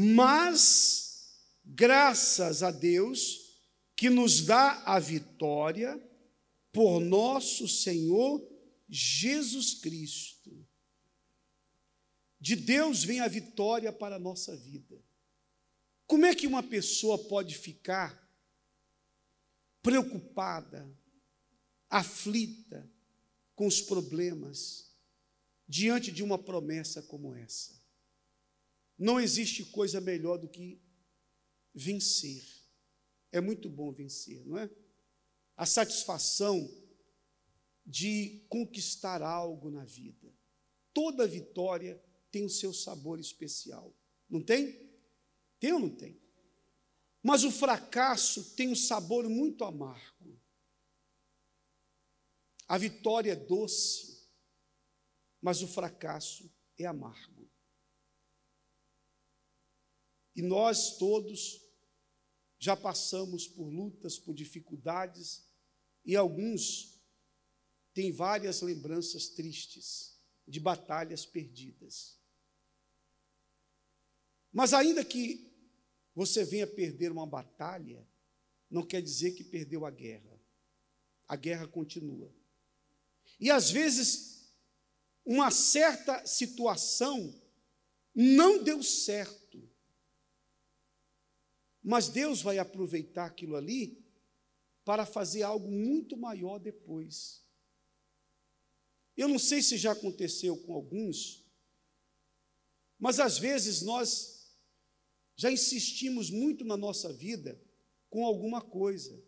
Mas, graças a Deus, que nos dá a vitória por nosso Senhor Jesus Cristo. De Deus vem a vitória para a nossa vida. Como é que uma pessoa pode ficar preocupada, aflita com os problemas diante de uma promessa como essa? Não existe coisa melhor do que vencer. É muito bom vencer, não é? A satisfação de conquistar algo na vida. Toda vitória tem o seu sabor especial. Não tem? Tem ou não tem? Mas o fracasso tem um sabor muito amargo. A vitória é doce, mas o fracasso é amargo. E nós todos já passamos por lutas, por dificuldades, e alguns têm várias lembranças tristes de batalhas perdidas. Mas ainda que você venha perder uma batalha, não quer dizer que perdeu a guerra. A guerra continua. E às vezes, uma certa situação não deu certo. Mas Deus vai aproveitar aquilo ali para fazer algo muito maior depois. Eu não sei se já aconteceu com alguns, mas às vezes nós já insistimos muito na nossa vida com alguma coisa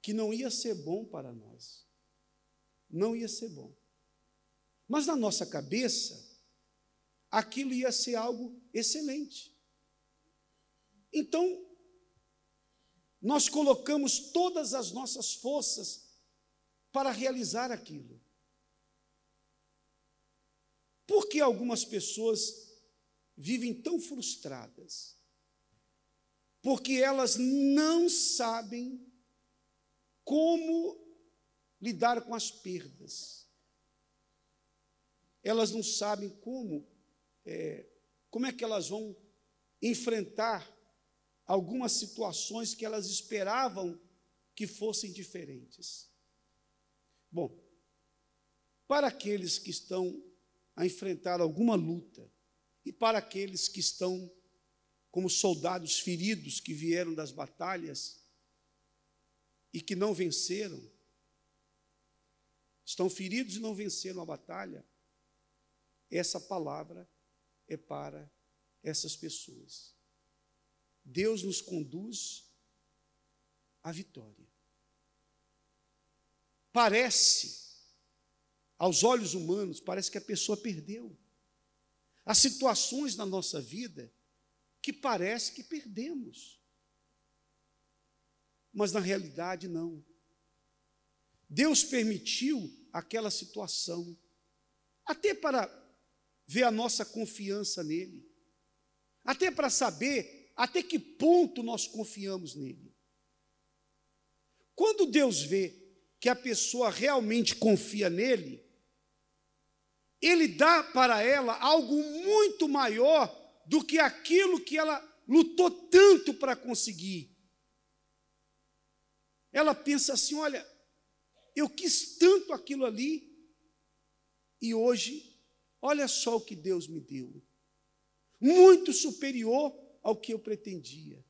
que não ia ser bom para nós. Não ia ser bom. Mas na nossa cabeça, aquilo ia ser algo excelente. Então, nós colocamos todas as nossas forças para realizar aquilo. Por que algumas pessoas vivem tão frustradas? porque elas não sabem como lidar com as perdas. Elas não sabem como, é, como é que elas vão enfrentar algumas situações que elas esperavam que fossem diferentes. Bom, para aqueles que estão a enfrentar alguma luta e para aqueles que estão como soldados feridos que vieram das batalhas e que não venceram. Estão feridos e não venceram a batalha. Essa palavra é para essas pessoas. Deus nos conduz à vitória. Parece, aos olhos humanos, parece que a pessoa perdeu. Há situações na nossa vida que parece que perdemos. Mas na realidade, não. Deus permitiu aquela situação, até para ver a nossa confiança nele, até para saber até que ponto nós confiamos nele. Quando Deus vê que a pessoa realmente confia nele, ele dá para ela algo muito maior do que aquilo que ela lutou tanto para conseguir. Ela pensa assim: olha, eu quis tanto aquilo ali, e hoje, olha só o que Deus me deu muito superior ao que eu pretendia.